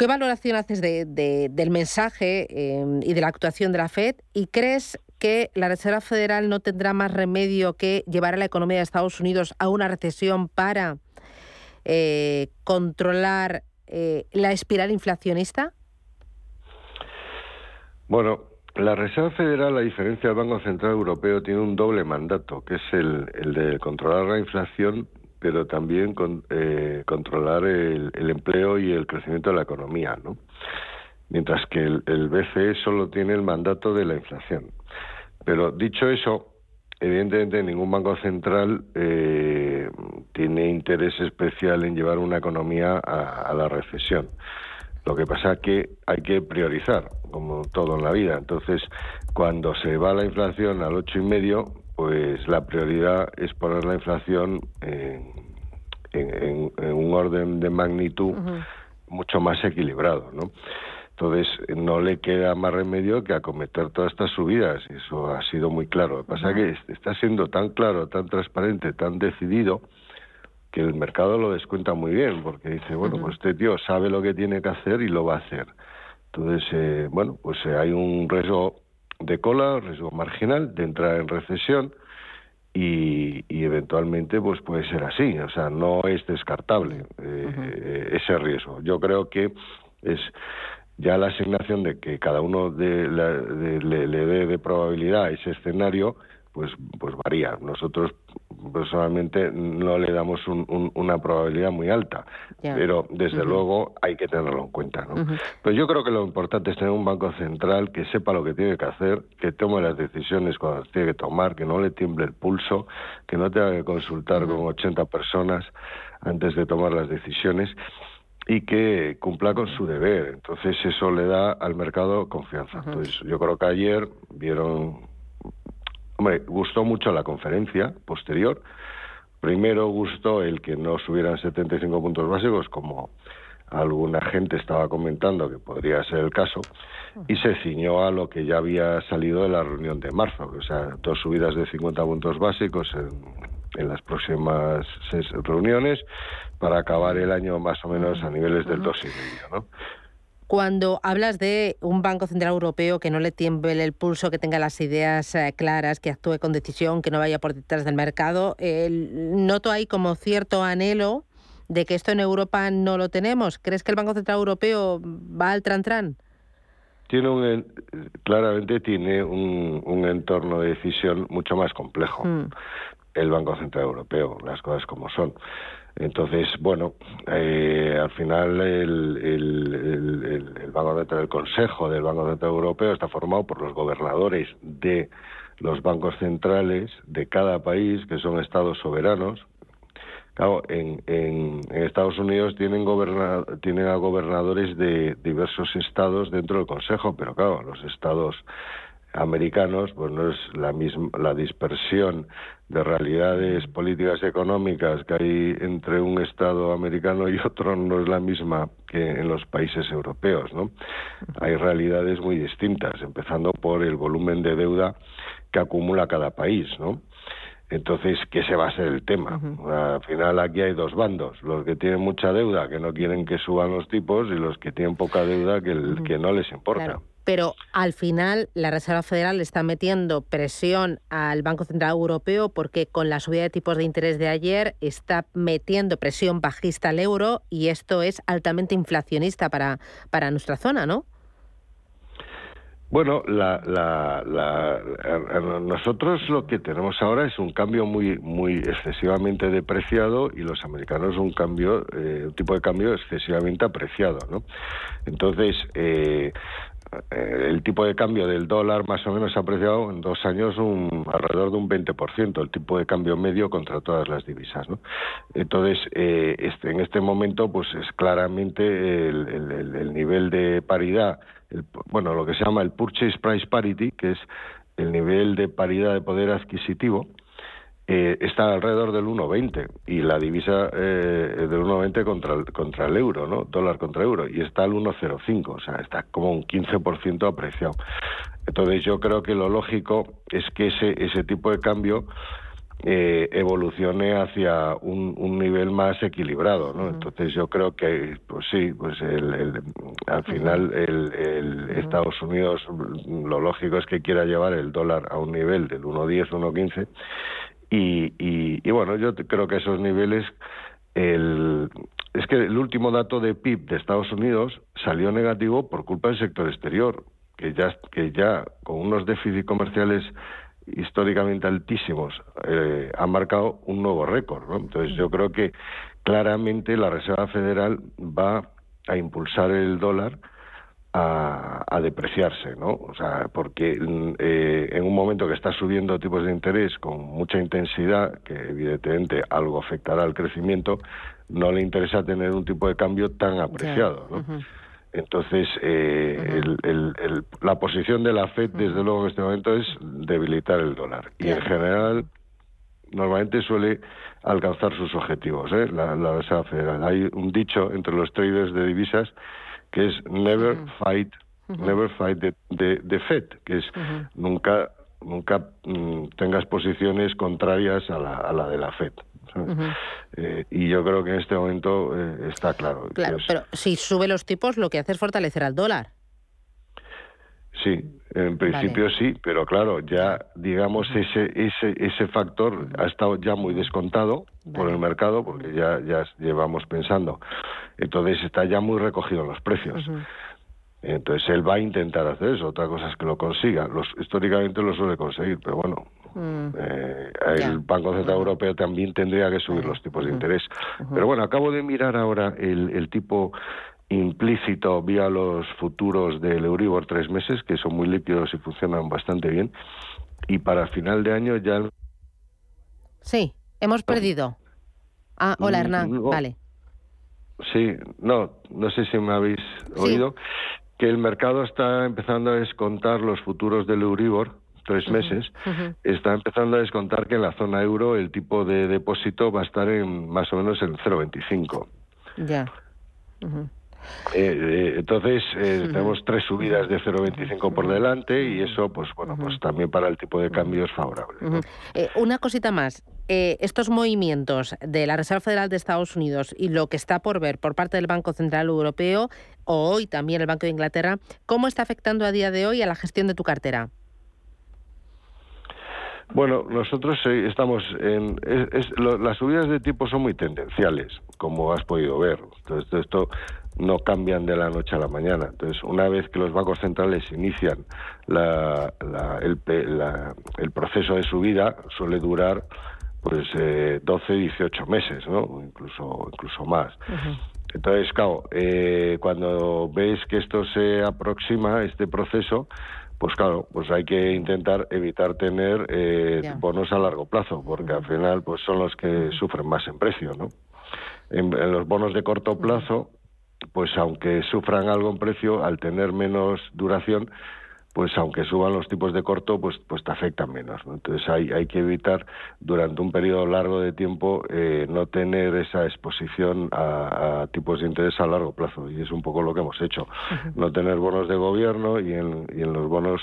¿Qué valoración haces del mensaje em, y de la actuación de la Fed? ¿Y crees que la Reserva Federal no tendrá más remedio que llevar a la economía de Estados Unidos a una recesión para eh, controlar eh, la espiral inflacionista? Bueno, la Reserva Federal, a diferencia del Banco Central Europeo, tiene un doble mandato, que es el de controlar la inflación pero también con, eh, controlar el, empleo y el crecimiento de la economía, ¿no? Mientras que el, BCE solo tiene el mandato de la inflación. Pero dicho eso, evidentemente ningún banco central eh, tiene interés especial en llevar una economía a, la recesión. Lo que pasa es que hay que priorizar, como todo en la vida. Entonces, cuando se va la inflación al ocho y medio, pues la prioridad es poner la inflación en, un orden de magnitud mucho más equilibrado, ¿no? Entonces, no le queda más remedio que acometer todas estas subidas, eso ha sido muy claro. Lo que pasa es que está siendo tan claro, tan transparente, tan decidido, que el mercado lo descuenta muy bien, porque dice, bueno, pues este tío sabe lo que tiene que hacer y lo va a hacer. Entonces, eh, bueno, pues eh, hay un riesgo de cola, riesgo marginal de entrar en recesión y, eventualmente pues puede ser así, o sea, no es descartable eh, ese riesgo. Yo creo que es ya la asignación de que cada uno de, le, le dé de probabilidad a ese escenario pues pues varía. Nosotros personalmente no le damos una probabilidad muy alta, pero desde luego hay que tenerlo en cuenta. ¿no? Pues yo creo que lo importante es tener un banco central que sepa lo que tiene que hacer, que tome las decisiones cuando tiene que tomar, que no le tiemble el pulso, que no tenga que consultar con 80 personas antes de tomar las decisiones y que cumpla con su deber. Entonces eso le da al mercado confianza. Entonces yo creo que ayer vieron Hombre, gustó mucho la conferencia posterior. Primero gustó el que no subieran 75 puntos básicos, como alguna gente estaba comentando que podría ser el caso, y se ciñó a lo que ya había salido de la reunión de marzo, o sea, dos subidas de 50 puntos básicos en, las próximas seis reuniones para acabar el año más o menos a niveles del 2,5, ¿no? Cuando hablas de un Banco Central Europeo que no le tiemble el pulso, que tenga las ideas eh, claras, que actúe con decisión, que no vaya por detrás del mercado, noto ahí como cierto anhelo de que esto en Europa no lo tenemos. ¿Crees que el Banco Central Europeo va al tran-tran? tiene un, en- claramente tiene un, un entorno de decisión mucho más complejo. El Banco Central Europeo, las cosas como son. Entonces, bueno, eh, al final el, Banco Central, el Consejo del Banco Central Europeo está formado por los gobernadores de los bancos centrales de cada país, que son estados soberanos, Claro, en, en- en Estados Unidos tienen, goberna- tienen a gobernadores de diversos estados dentro del Consejo, pero claro, los estados americanos, pues no es la misma la dispersión de realidades políticas y económicas que hay entre un estado americano y otro no es la misma que en los países europeos, ¿no? Hay realidades muy distintas, empezando por el volumen de deuda que acumula cada país, ¿no? Entonces, que ese va a ser el tema. Al final aquí hay dos bandos, los que tienen mucha deuda, que no quieren que suban los tipos, y los que tienen poca deuda, que, el- que no les importa. Claro. Pero al final la Reserva Federal está metiendo presión al Banco Central Europeo porque con la subida de tipos de interés de ayer está metiendo presión bajista al euro y esto es altamente inflacionista para, para nuestra zona, ¿no? Bueno, la, la, la- nosotros lo que tenemos ahora es un cambio muy muy excesivamente depreciado y los americanos un cambio eh, un tipo de cambio excesivamente apreciado, ¿no? Entonces eh, el tipo de cambio del dólar más o menos ha apreciado en dos años un, alrededor de un 20%, el tipo de cambio medio contra todas las divisas. ¿no? Entonces, eh, este, en este momento, pues es claramente el, el- el- el nivel de paridad, el- bueno, lo que se llama el Purchase Price Parity, que es el nivel de paridad de poder adquisitivo, eh, está alrededor del 1,20 y la divisa eh, del 1,20 contra el, contra el euro, ¿no? Dólar contra euro y está al 1,05, o sea, está como un 15% apreciado. Entonces yo creo que lo lógico es que ese ese tipo de cambio eh, evolucione hacia un, un nivel más equilibrado, ¿no? Entonces yo creo que, pues sí, pues el, el- al final el, el Estados Unidos lo lógico es que quiera llevar el dólar a un nivel del 1,10, 1,15 y, y, y bueno, yo creo que esos niveles, el, es que el último dato de PIB de Estados Unidos salió negativo por culpa del sector exterior, que ya, que ya con unos déficits comerciales históricamente altísimos eh, ha marcado un nuevo récord. Entonces yo creo que claramente la Reserva Federal va a impulsar el dólar a, a depreciarse, ¿no? O sea, porque mm, eh, en un momento que está subiendo tipos de interés con mucha intensidad, que evidentemente algo afectará al crecimiento, no le interesa tener un tipo de cambio tan apreciado, ¿no? Entonces, eh, el- el- el- la posición de la Fed, desde luego, en este momento es debilitar el dólar. Y en general, normalmente suele alcanzar sus objetivos, ¿eh? la, la Reserva Federal. Hay un dicho entre los traders de divisas que es never fight, never fight the, the- the Fed, que es nunca nunca mm, tengas posiciones contrarias a la, a la de la Fed. Eh, y yo creo que en este momento eh, está claro. Claro, es- pero si sube los tipos, lo que hace es fortalecer al dólar. Sí, en principio sí, pero claro, ya digamos ese ese ese factor ha estado ya muy descontado por el mercado porque ya ya llevamos pensando. Entonces está ya muy recogido en los precios. Entonces él va a intentar hacer eso, otra cosa es que lo consiga. Los, históricamente lo suele conseguir, pero bueno, eh, el Banco Central Europeo también tendría que subir los tipos de interés. Pero bueno, acabo de mirar ahora el, el tipo implícito vía los futuros del Euribor tres meses, que son muy líquidos y funcionan bastante bien. Y para final de año ya... Sí, hemos perdido. Ah, hola Mm, Hernán, no. vale. Sí, no, no sé si me habéis oído, que el mercado está empezando a descontar los futuros del Euribor tres meses, está empezando a descontar que en la zona euro el tipo de depósito va a estar en más o menos en 0,25. Ya. Eh, entonces eh, tenemos tres subidas de 0,25 por delante y eso, pues bueno, pues también para el tipo de cambio es favorable. Eh, una cosita más. Eh, estos movimientos de la Reserva Federal de Estados Unidos y lo que está por ver por parte del Banco Central Europeo o hoy también el Banco de Inglaterra, ¿cómo está afectando a día de hoy a la gestión de tu cartera? Bueno, nosotros eh, estamos en... es- es- lo- las subidas de tipo son muy tendenciales, como has podido ver. Entonces, esto no cambian de la noche a la mañana. Entonces, una vez que los bancos centrales inician la, el, el, proceso de subida, suele durar pues eh, 12, 18 meses, ¿no? incluso, incluso más. Entonces, claro, eh, cuando ves que esto se aproxima, este proceso, pues claro, pues hay que intentar evitar tener eh, bonos a largo plazo, porque al final pues son los que sufren más en precio, ¿no? En, los bonos de corto plazo, pues aunque sufran algo en precio, al tener menos duración, pues aunque suban los tipos de corto, pues, pues te afectan menos. Entonces hay, hay que evitar durante un periodo largo de tiempo eh, no tener esa exposición a, tipos de interés a largo plazo y es un poco lo que hemos hecho. No tener bonos de gobierno y en, y en los bonos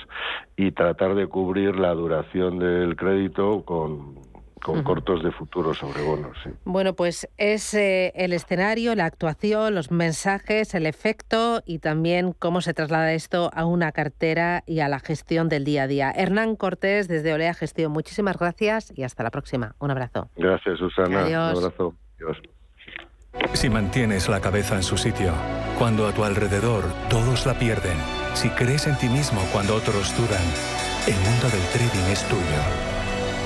y tratar de cubrir la duración del crédito con, con cortos de futuro sobre bonos. Bueno, pues es eh, el escenario, la actuación, los mensajes, el efecto y también cómo se traslada esto a una cartera y a la gestión del día a día. Hernán Cortés, desde Olea Gestión, muchísimas gracias y hasta la próxima. Un abrazo. Gracias, Susana. Un abrazo. Adiós. Si mantienes la cabeza en su sitio, cuando a tu alrededor todos la pierden, si crees en ti mismo cuando otros dudan, el mundo del trading es tuyo.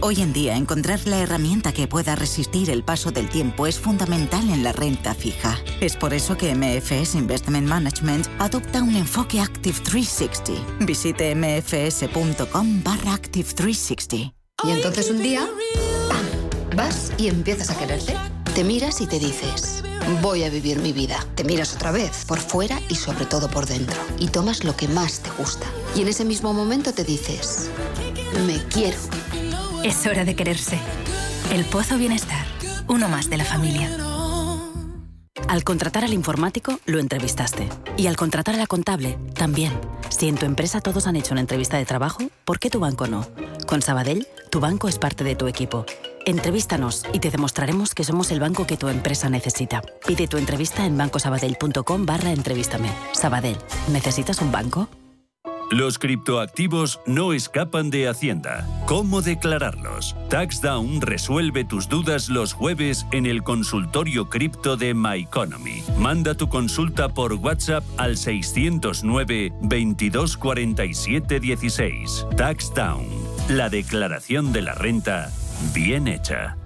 Hoy en día, encontrar la herramienta que pueda resistir el paso del tiempo es fundamental en la renta fija. Es por eso que MFS Investment Management adopta un enfoque Active 360. Visite mfs.com barra Active 360. Y entonces un día, ¡pam! Vas y empiezas a quererte. Te miras y te dices, voy a vivir mi vida. Te miras otra vez, por fuera y sobre todo por dentro. Y tomas lo que más te gusta. Y en ese mismo momento te dices, me quiero es hora de quererse. El Pozo Bienestar, uno más de la familia. Al contratar al informático, lo entrevistaste. Y al contratar a la contable, también. Si en tu empresa todos han hecho una entrevista de trabajo, ¿por qué tu banco no? Con Sabadell, tu banco es parte de tu equipo. Entrevístanos y te demostraremos que somos el banco que tu empresa necesita. Pide tu entrevista en bancosabadell.com barra entrevístame. Sabadell, ¿necesitas un banco? Los criptoactivos no escapan de Hacienda. ¿Cómo declararlos? TaxDown resuelve tus dudas los jueves en el consultorio cripto de MyEconomy. Manda tu consulta por WhatsApp al 609 2247 16. TaxDown. La declaración de la renta bien hecha.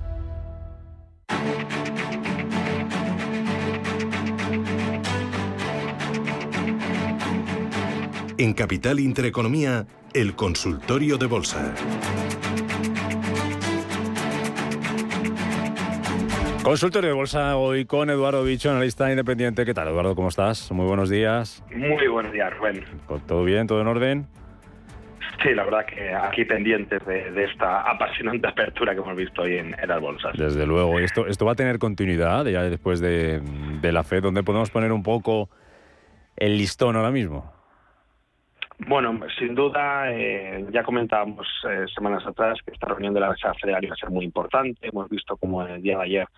En Capital Intereconomía, el consultorio de bolsa. Consultorio de bolsa hoy con Eduardo Bicho, analista independiente. ¿Qué tal, Eduardo? ¿Cómo estás? Muy buenos días. Muy buenos días, Rubén. ¿Todo bien? ¿Todo en orden? Sí, la verdad que aquí pendientes de, esta apasionante apertura que hemos visto hoy en, las bolsas. Desde luego. ¿Esto, esto va a tener continuidad ya después de, de la FED, donde podemos poner un poco el listón ahora mismo? Bueno, sin duda, eh, ya comentábamos eh, semanas atrás que esta reunión de la Reserva Federal iba a ser muy importante. Hemos visto como el día de ayer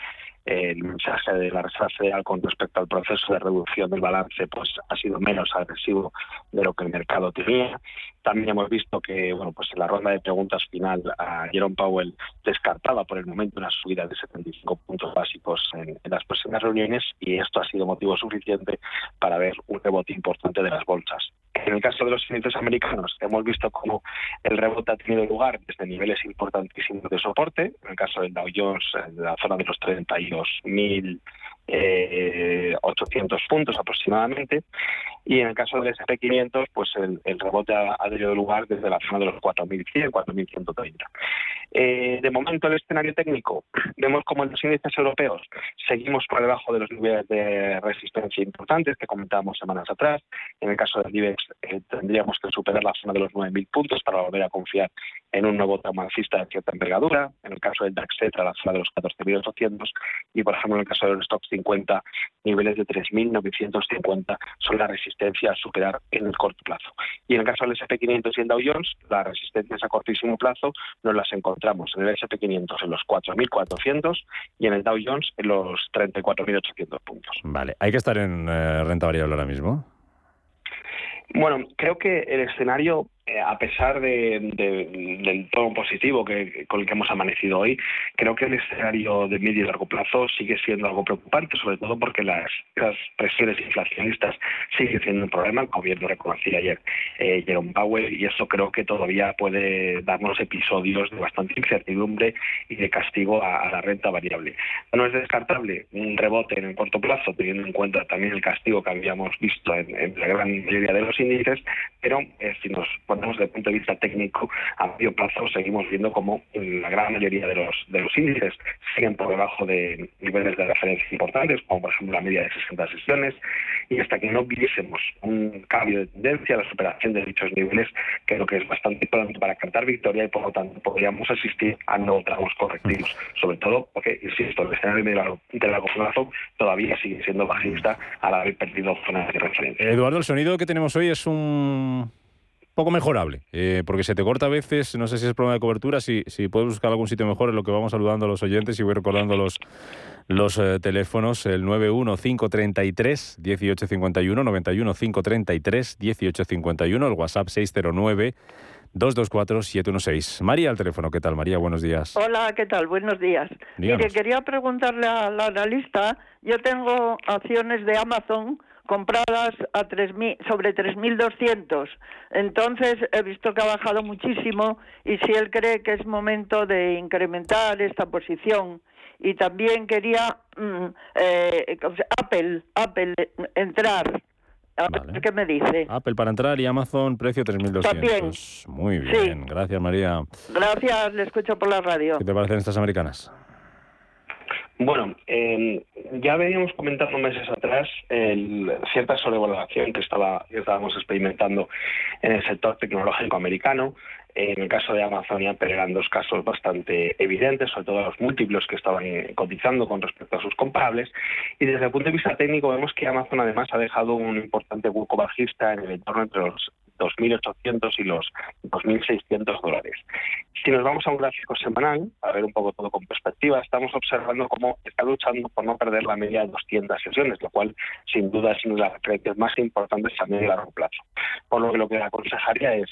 eh, el mensaje de la Reserva Federal con respecto al proceso de reducción del balance pues ha sido menos agresivo de lo que el mercado tenía. También hemos visto que bueno pues en la ronda de preguntas final a Jerome Powell descartaba por el momento una subida de 75 puntos básicos en, las próximas reuniones y esto ha sido motivo suficiente para ver un rebote importante de las bolsas. En el caso de los índices americanos, hemos visto cómo el rebote ha tenido lugar desde niveles importantísimos de soporte. En el caso del Dow Jones, en la zona de los 32.000 eh, 800 puntos aproximadamente. Y en el caso del SP500, pues el, rebote ha, tenido lugar desde la zona de los 4.100, 4.130. Eh, de momento, el escenario técnico, vemos como en los índices europeos seguimos por debajo de los niveles de resistencia importantes que comentábamos semanas atrás. En el caso del IBEX, eh, tendríamos que superar la zona de los 9.000 puntos para volver a confiar en un nuevo traumancista de cierta envergadura. En el caso del DAX, la zona de los 14.800. Y, por ejemplo, en el caso del Stock 50, niveles de 3.950 son la resistencia a superar en el corto plazo. Y en el caso del SP500 y el Dow Jones, las resistencias a cortísimo plazo nos las encontramos en el SP500 en los 4.400 y en el Dow Jones en los 34.800 puntos. Vale, ¿hay que estar en eh, renta variable ahora mismo? Bueno, creo que el escenario eh, a pesar de, del tono positivo que, con el que hemos amanecido hoy, creo que el escenario de medio y largo plazo sigue siendo algo preocupante, sobre todo porque las, presiones inflacionistas siguen siendo un problema, como bien lo reconocía ayer eh, Jerome Powell, y eso creo que todavía puede darnos episodios de bastante incertidumbre y de castigo a, la renta variable. No es descartable un rebote en el corto plazo, teniendo en cuenta también el castigo que habíamos visto en, la gran mayoría de los índices, pero eh, si nos desde el punto de vista técnico, a medio plazo seguimos viendo como la gran mayoría de los, de los índices siguen por debajo de niveles de referencia importantes, como por ejemplo la media de 60 sesiones, y hasta que no viésemos un cambio de tendencia, la superación de dichos niveles, creo que es bastante pronto para cantar victoria y por lo tanto podríamos asistir a nuevos tramos correctivos, sobre todo porque, insisto, el escenario de largo plazo todavía sigue siendo bajista al haber perdido zonas de referencia. Eduardo, el sonido que tenemos hoy es un poco mejorable, eh, porque se te corta a veces, no sé si es problema de cobertura, si, si puedes buscar algún sitio mejor, en lo que vamos saludando a los oyentes y voy recordando los, los eh, teléfonos, el 91533 1851, 91533 1851, el WhatsApp 609 224 716. María al teléfono, ¿qué tal María? Buenos días. Hola, ¿qué tal? Buenos días. Mire, quería preguntarle al analista, yo tengo acciones de Amazon compradas a 3, sobre 3.200. Entonces he visto que ha bajado muchísimo y si él cree que es momento de incrementar esta posición. Y también quería mm, eh, Apple, Apple entrar. A ver qué me dice. Apple para entrar y Amazon precio 3.200. Muy bien, gracias María. Gracias, le escucho por la radio. ¿Qué te parecen estas americanas? Bueno, eh, ya veníamos comentando meses atrás el, cierta sobrevaloración que, estaba, que estábamos experimentando en el sector tecnológico americano. En el caso de Amazon y Apple eran dos casos bastante evidentes, sobre todo los múltiplos que estaban cotizando con respecto a sus comparables. Y desde el punto de vista técnico vemos que Amazon además ha dejado un importante hueco bajista en el entorno entre los 2.800 y los 2.600 dólares. Si nos vamos a un gráfico semanal, a ver un poco todo con perspectiva, estamos observando cómo está luchando por no perder la media de 200 sesiones, lo cual sin duda es una de las referencias más importantes a medio y largo plazo. Por lo que lo que aconsejaría es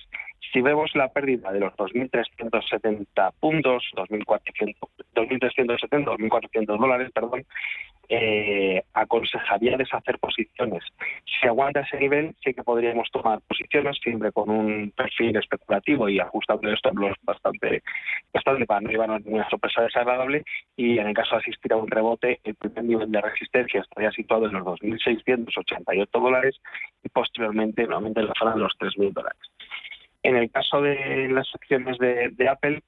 si vemos la pérdida de los 2.370 puntos, 2.400, 2.370, 2.400 dólares, perdón, eh, aconsejaría deshacer posiciones. Si aguanta ese nivel, sí que podríamos tomar posiciones, siempre con un perfil especulativo y ajustando loss bastante, bastante para no llevarnos ninguna sorpresa desagradable. Y en el caso de asistir a un rebote, el primer nivel de resistencia estaría situado en los 2.688 dólares y posteriormente nuevamente en la zona de los 3.000 dólares. En el caso de las acciones de, Apple,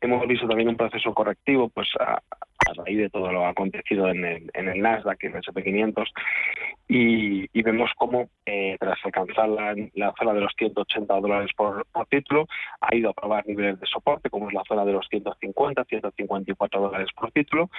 hemos visto también un proceso correctivo pues a, raíz de todo lo acontecido en el, en el Nasdaq en el SP500 y, vemos cómo eh, tras alcanzar la, zona de los 180 dólares por, título ha ido a probar niveles de soporte como es la zona de los 150, 154 dólares por título.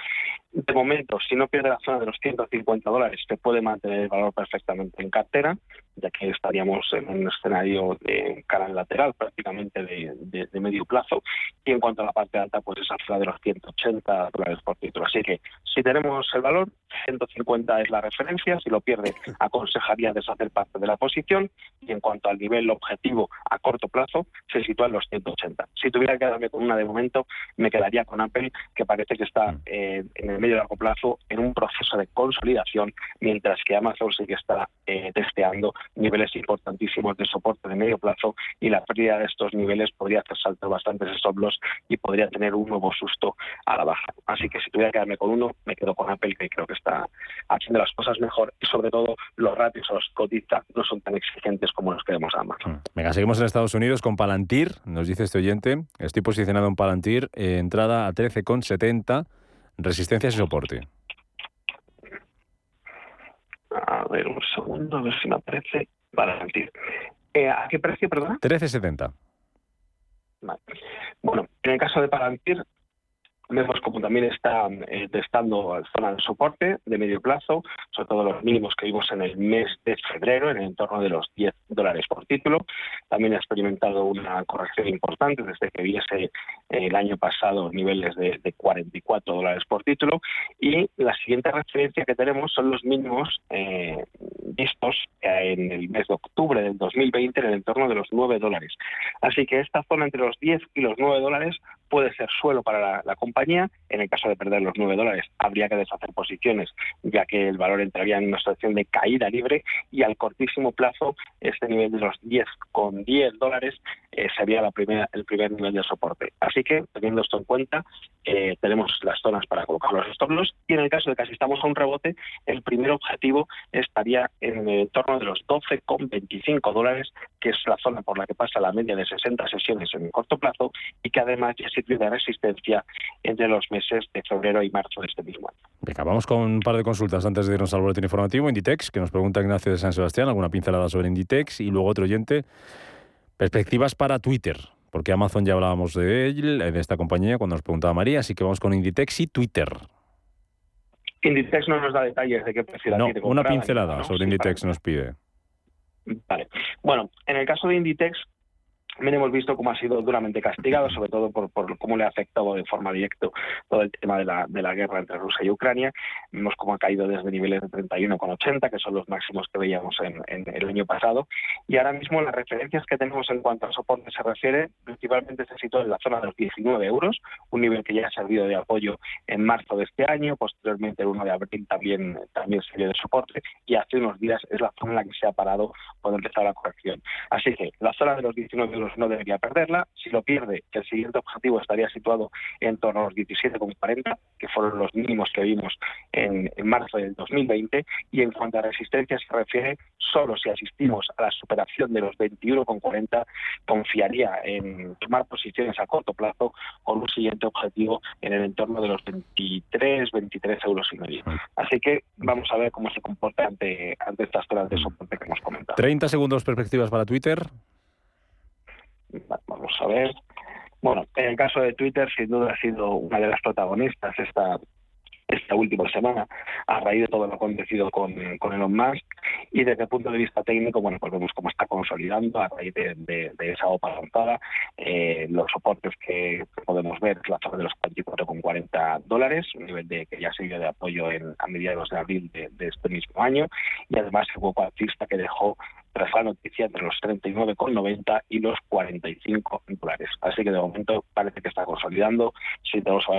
De momento, si no pierde la zona de los 150 dólares, se puede mantener el valor perfectamente en cartera, ya que estaríamos en un escenario de cara lateral prácticamente de, de, medio plazo. Y en cuanto a la parte alta, pues esa zona de los 180 dólares por título. Así que si tenemos el valor, 150 es la referencia, si lo pierde aconsejaría deshacer parte de la posición y en cuanto al nivel objetivo a corto plazo se sitúa en los 180. Si tuviera que quedarme con una de momento, me quedaría con Apple, que parece que está mm. eh, en el medio y largo plazo en un proceso de consolidación, mientras que Amazon sí que está eh, testeando niveles importantísimos de soporte de medio plazo y la pérdida de estos niveles podría hacer saltar bastantes stop y podría tener un nuevo susto a la baja. Así que si tuviera que quedarme con uno, me quedo con Apple, que creo que está haciendo las cosas mejor y sobre todo los ratios a los cotiza no son tan exigentes como los que vemos a Amazon. Mm. Venga, seguimos en Estados Unidos con Palantir, nos dice este oyente, estoy posicionado en Palantir, eh, entrada a 13,70, resistencias y soporte. A ver, un segundo, a ver si me aparece Palantir. Eh, ¿A qué precio, perdón? 13,70. Vale. Bueno, en el caso de Palantir, Vemos como también está eh, testando zona de soporte de medio plazo, sobre todo los mínimos que vimos en el mes de febrero, en el entorno de los 10 dólares por título. También ha experimentado una corrección importante desde que viese eh, el año pasado niveles de, 44 dólares por título. Y la siguiente referencia que tenemos son los mínimos eh, vistos en el mes de octubre del 2020 en el entorno de los 9 dólares. Así que esta zona entre los 10 y los 9 dólares puede ser suelo para la, compañía. En el caso de perder los 9 dólares, habría que deshacer posiciones, ya que el valor entraría en una situación de caída libre y al cortísimo plazo, este nivel de los 10 con 10 dólares eh, sería el primer nivel de soporte. Así que, teniendo esto en cuenta, eh, tenemos las zonas para colocar los stop loss y en el caso de que asistamos a un rebote, el primer objetivo estaría en el entorno de los 12,25 dólares, que es la zona por la que pasa la media de 60 sesiones en el corto plazo y que además ya sirve de resistencia entre los meses de febrero y marzo de este mismo año. Venga, vamos con un par de consultas antes de irnos al boletín informativo. Inditex, que nos pregunta Ignacio de San Sebastián, alguna pincelada sobre Inditex. Y luego otro oyente, perspectivas para Twitter, porque Amazon ya hablábamos de él, de esta compañía, cuando nos preguntaba María, así que vamos con Inditex y Twitter. Inditex no nos da detalles de qué precio No, una pincelada sobre Inditex nos pide. Vale. Bueno, en el caso de Inditex, también hemos visto cómo ha sido duramente castigado, sobre todo por, cómo le ha afectado de forma directa todo el tema de la, de la guerra entre Rusia y Ucrania. Vemos cómo ha caído desde niveles de 31,80, que son los máximos que veíamos en, el año pasado. Y ahora mismo las referencias que tenemos en cuanto a soporte se refiere, principalmente se sitúa en la zona de los 19 euros, un nivel que ya ha servido de apoyo en marzo de este año, posteriormente el 1 de abril también, también sirvió de soporte, y hace unos días es la zona en la que se ha parado cuando empezó la corrección. Así que la zona de los 19 euros no debería perderla. Si lo pierde, el siguiente objetivo estaría situado en torno a los 17,40, que fueron los mínimos que vimos en, marzo del 2020. Y en cuanto a resistencia se refiere, solo si asistimos a la superación de los 21,40, confiaría en tomar posiciones a corto plazo con un siguiente objetivo en el entorno de los 23, 23 euros y medio. Así que vamos a ver cómo se comporta ante, ante estas zonas de soporte que hemos comentado. 30 segundos perspectivas para Twitter. Vamos a ver. Bueno, en el caso de Twitter, sin duda ha sido una de las protagonistas esta esta última semana a raíz de todo lo acontecido con, con Elon Musk y desde el punto de vista técnico, bueno, pues vemos cómo está consolidando a raíz de, esa OPA lanzada eh, los soportes que podemos ver es la zona de los 44,40 dólares, un nivel de que ya dio de apoyo en, a mediados de abril de, este mismo año y además el hueco alcista que dejó tras la noticia entre los 39,90 y los 45 dólares. Así que de momento parece que está consolidando. Si tenemos a